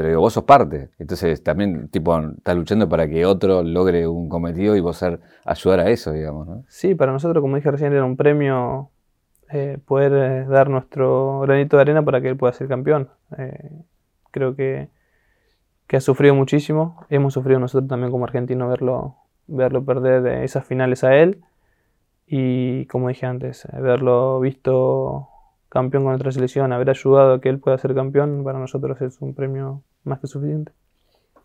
pero vos sos parte. Entonces también, tipo, estás luchando para que otro logre un cometido y vos ser, ayudar a eso, digamos, ¿no? Sí, para nosotros, como dije recién, era un premio eh, poder eh, dar nuestro granito de arena para que él pueda ser campeón. Eh, creo que, que, ha sufrido muchísimo. Hemos sufrido nosotros también como argentinos verlo, verlo perder esas finales a él. Y como dije antes, verlo visto campeón con nuestra selección, haber ayudado a que él pueda ser campeón, para nosotros es un premio más que suficiente.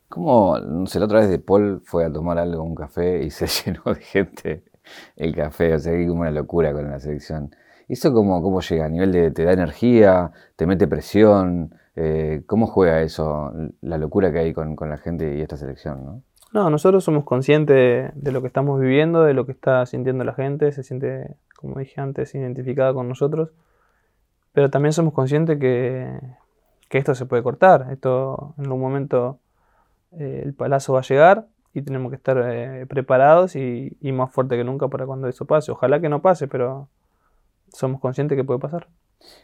¿Cómo, no sé, la otra vez de Paul fue a tomar algo, un café, y se llenó de gente el café? O sea, hay como una locura con la selección. ¿Eso cómo, cómo llega? ¿A nivel de te da energía? ¿Te mete presión? Eh, ¿Cómo juega eso, la locura que hay con, con la gente y esta selección? ¿no? no, nosotros somos conscientes de lo que estamos viviendo, de lo que está sintiendo la gente, se siente, como dije antes, identificada con nosotros. Pero también somos conscientes que, esto se puede cortar. Esto en un momento eh, el palazo va a llegar y tenemos que estar eh, preparados y, más fuerte que nunca para cuando eso pase. Ojalá que no pase, pero somos conscientes que puede pasar.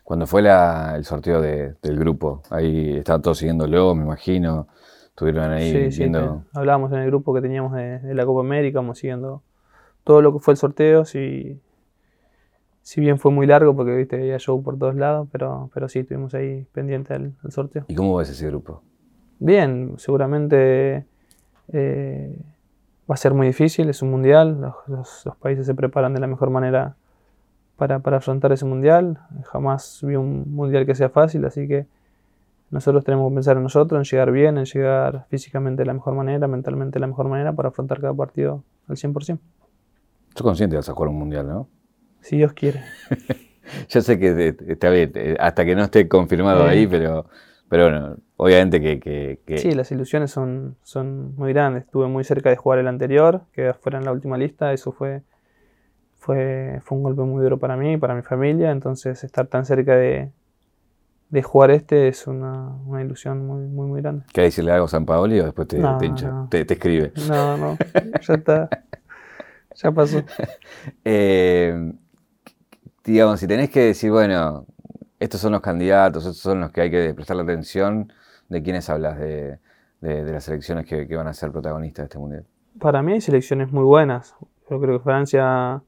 Cuando fue el sorteo del grupo, ahí estaban todos siguiéndolo, me imagino. Estuvieron ahí viendo. Hablábamos en el grupo que teníamos de, la Copa América, vamos siguiendo todo lo que fue el sorteo, si si bien fue muy largo porque viste había show por todos lados, pero, pero sí, estuvimos ahí pendiente del, sorteo. ¿Y cómo ves ese grupo? Bien, seguramente eh, va a ser muy difícil, es un mundial, los, países se preparan de la mejor manera para, afrontar ese mundial, jamás vi un mundial que sea fácil, así que nosotros tenemos que pensar en nosotros, en llegar bien, en llegar físicamente de la mejor manera, mentalmente de la mejor manera para afrontar cada partido al 100%. Sos consciente que vas a jugar un mundial, ¿no? Si Dios quiere. Yo sé que eh, está bien, eh, hasta que no esté confirmado ahí, pero, pero bueno, obviamente que, que- que- Sí, las ilusiones son, son muy grandes. Estuve muy cerca de jugar el anterior, que fuera en la última lista. Eso fue, fue, fue un golpe muy duro para mí y para mi familia. Entonces, estar tan cerca de, de jugar este es una, una ilusión muy, muy, muy grande. ¿Querés decirle algo a San Paoli o después te, No, te hincha? no. Te, te escribe. No, no, ya está. Ya pasó. Eh, digamos, si tenés que decir, bueno, estos son los candidatos, estos son los que hay que prestarle atención, ¿de quiénes hablas? De, las elecciones que, van a ser protagonistas de este mundial. Para mí hay selecciones muy buenas. Yo creo que Francia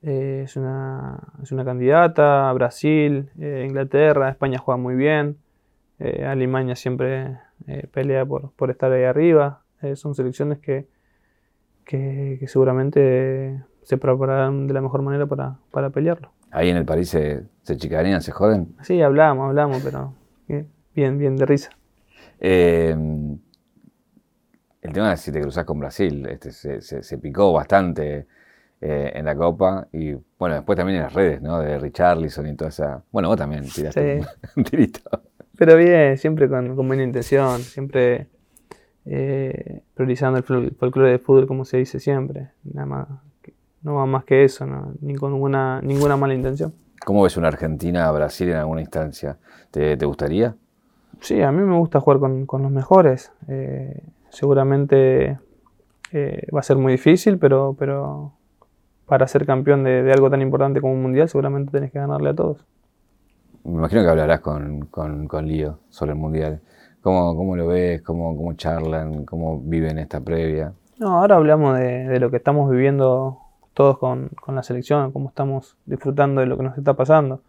eh, es, una, es una candidata, Brasil, eh, Inglaterra, España juega muy bien, eh, Alemania siempre pelea por, estar ahí arriba. Son selecciones que, que, que seguramente se prepararán de la mejor manera para, para pelearlo. Ahí en el París se, se chicanean, se joden. Sí, hablamos, hablamos, pero bien, bien de risa. Eh, el tema es si te cruzas con Brasil, este, se, se- se picó bastante eh, en la Copa y bueno, después también en las redes, ¿no? De Richarlison y toda esa... Bueno, vos también tiraste Sí. un tirito. Pero bien, siempre con, con buena intención, siempre eh, priorizando el fol- folclore de fútbol como se dice siempre. Nada más, no va más que eso, no, ni con ninguna, ninguna mala intención. ¿Cómo ves una Argentina-Brasil en alguna instancia? ¿Te, te gustaría? Sí, a mí me gusta jugar con, con los mejores. eh, seguramente eh, va a ser muy difícil, pero, pero para ser campeón de, de algo tan importante como un mundial, seguramente tenés que ganarle a todos. Me imagino que hablarás con, con, con Lío sobre el Mundial. ¿Cómo, cómo lo ves? ¿Cómo, ¿Cómo charlan? ¿Cómo viven esta previa? No, ahora hablamos de, de lo que estamos viviendo todos con, con la selección, cómo estamos disfrutando de lo que nos está pasando.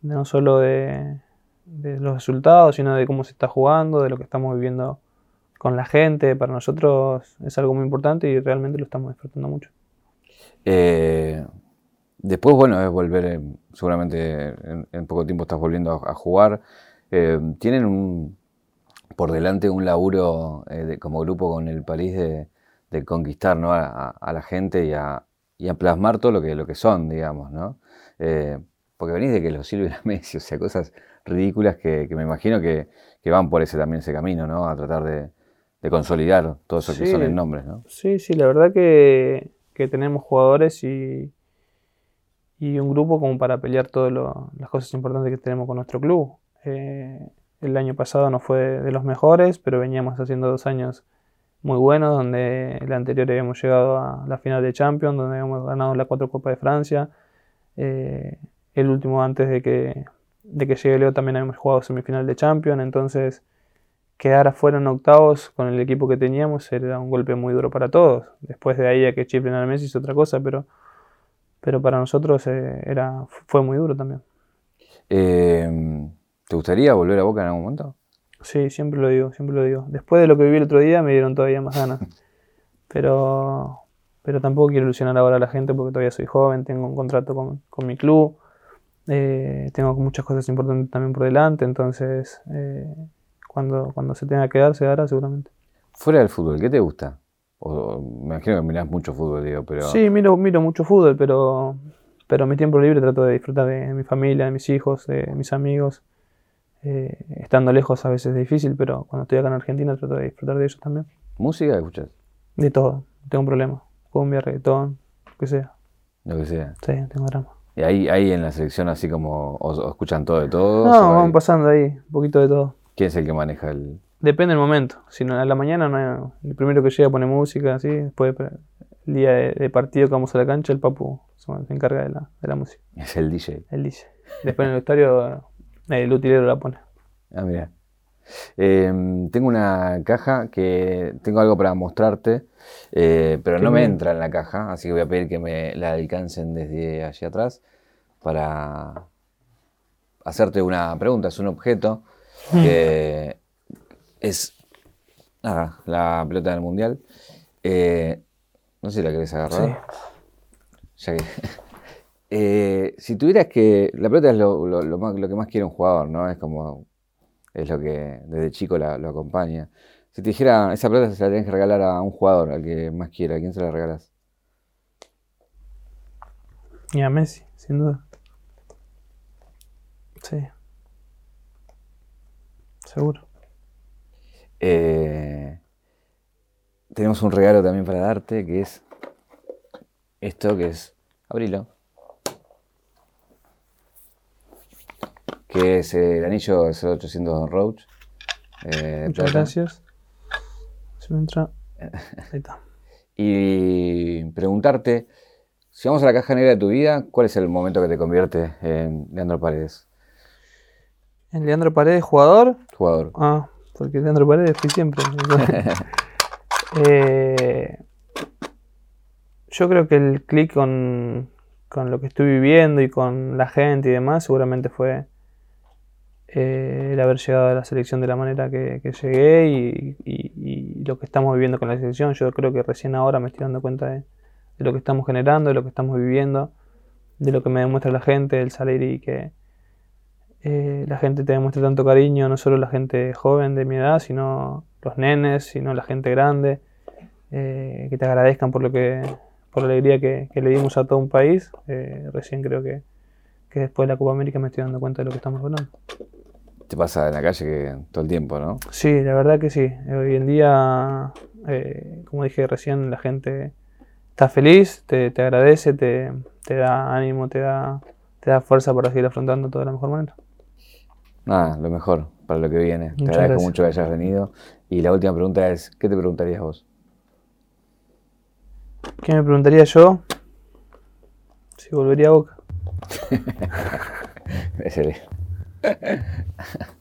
No solo de, los resultados, sino de cómo se está jugando, de lo que estamos viviendo con la gente. Para nosotros es algo muy importante y realmente lo estamos disfrutando mucho. Eh, después, bueno, es volver, seguramente en, poco tiempo estás volviendo a, jugar. Eh, ¿Tienen por delante un laburo eh, como grupo con el París de, conquistar ¿no? a- a la gente y a, y a plasmar todo lo que, lo que son, digamos, ¿no? Eh, porque venís de que los sirven a Messi, o sea, cosas ridículas que, que me imagino que, que van por ese también ese camino, ¿no? A tratar de, de consolidar todo eso que son en nombres, ¿no? Sí, sí, la verdad que, que tenemos jugadores y, y un grupo como para pelear todas las cosas importantes que tenemos con nuestro club. Eh, el año pasado no fue de los mejores, pero veníamos haciendo dos años muy buenos, donde el anterior habíamos llegado a la final de Champions, donde habíamos ganado la cuatro Copas de Francia. Eh, el último antes de que, de que llegue Leo también habíamos jugado semifinal de Champions, entonces quedar afuera en octavos con el equipo que teníamos era un golpe muy duro para todos. Después de ahí a que chiflen al Messi es otra cosa, pero, pero para nosotros eh, era, fue muy duro también. Eh, ¿Te gustaría volver a Boca en algún momento? Sí, siempre lo digo, siempre lo digo. Después de lo que viví el otro día me dieron todavía más ganas. Pero, pero tampoco quiero ilusionar ahora a la gente porque todavía soy joven, tengo un contrato con, con mi club, eh, tengo muchas cosas importantes también por delante, entonces eh, cuando, cuando se tenga que dar, se dará seguramente. Fuera del fútbol, ¿qué te gusta? O, me imagino que mirás mucho fútbol, digo, pero Sí, miro, miro mucho fútbol, pero, pero mi tiempo libre trato de disfrutar de mi familia, de mis hijos, de mis amigos. Eh, estando lejos a veces es difícil, pero cuando estoy acá en Argentina trato de disfrutar de ellos también. música escuchas, De todo, no tengo un problema. Cumbia, reggaetón, lo que sea. lo que sea. Sí, no tengo drama. Y ahí, ahí en la selección así como, o, o escuchan todo de todo. No, vamos pasando ahí, un poquito de todo. ¿Quién es el que maneja el...? Depende del momento. Si no, a la mañana no hay- el primero que llega pone música, así. Después, el día de, de partido que vamos a la cancha, el papu se encarga de la, de la música. Es el DJ. Él dice. Después en el vestuario, el utilero la pone. Ah, mira. Eh, tengo una caja que tengo algo para mostrarte, eh, pero no me entra en la caja, así que voy a pedir que me la alcancen desde allí atrás para hacerte una pregunta. Es un objeto que es nada, la pelota del mundial. Eh, no sé si la querés agarrar. Ya que- Eh, si tuvieras que. La pelota es lo, lo- lo más- lo que más quiere un jugador, ¿no? Es como. es lo que desde chico la- lo acompaña. Si te dijera, esa pelota se la tenés que regalar a un jugador, al que más quiera, ¿a quién se la regalas? Y a Messi, sin duda. Sí. Seguro. Eh, tenemos un regalo también para darte, que es esto, que es, abrilo, que es el anillo 0800 Don Roach. eh, Muchas plata. gracias. Se me entra. Ahí está. Y preguntarte, si vamos a la caja negra de tu vida, ¿cuál es el momento que te convierte en Leandro Paredes, ¿En Leandro Paredes, jugador? jugador? Ah, porque Leandro Paredes fui siempre. Eh, yo creo que el clic con, con lo que estoy viviendo y con la gente y demás seguramente fue eh, el haber llegado a la selección de la manera que, llegué y, lo que estamos viviendo con la selección. Yo creo que recién ahora me estoy dando cuenta de, lo que estamos generando, de lo que estamos viviendo, de lo que me demuestra la gente, el salir y que eh, la gente te demuestra tanto cariño, no solo la gente joven de mi edad, sino los nenes, sino la gente grande, eh, que te agradezcan por lo que, por la alegría que, le dimos a todo un país. Recién creo que, que después de la Copa América me estoy dando cuenta de lo que estamos logrando. Te pasa en la calle que, todo el tiempo, ¿no? Sí, la verdad que sí. Hoy en día, eh, como dije recién, la gente está feliz, te, te agradece, te, te da ánimo, te da, te da fuerza para seguir afrontando todo de la mejor manera. Nada, lo mejor para lo que viene. Te Muchas agradezco gracias. mucho que hayas venido. Y la última pregunta es, ¿qué te preguntarías vos? ¿Qué me preguntaría yo? Si volvería a Boca. Excelente.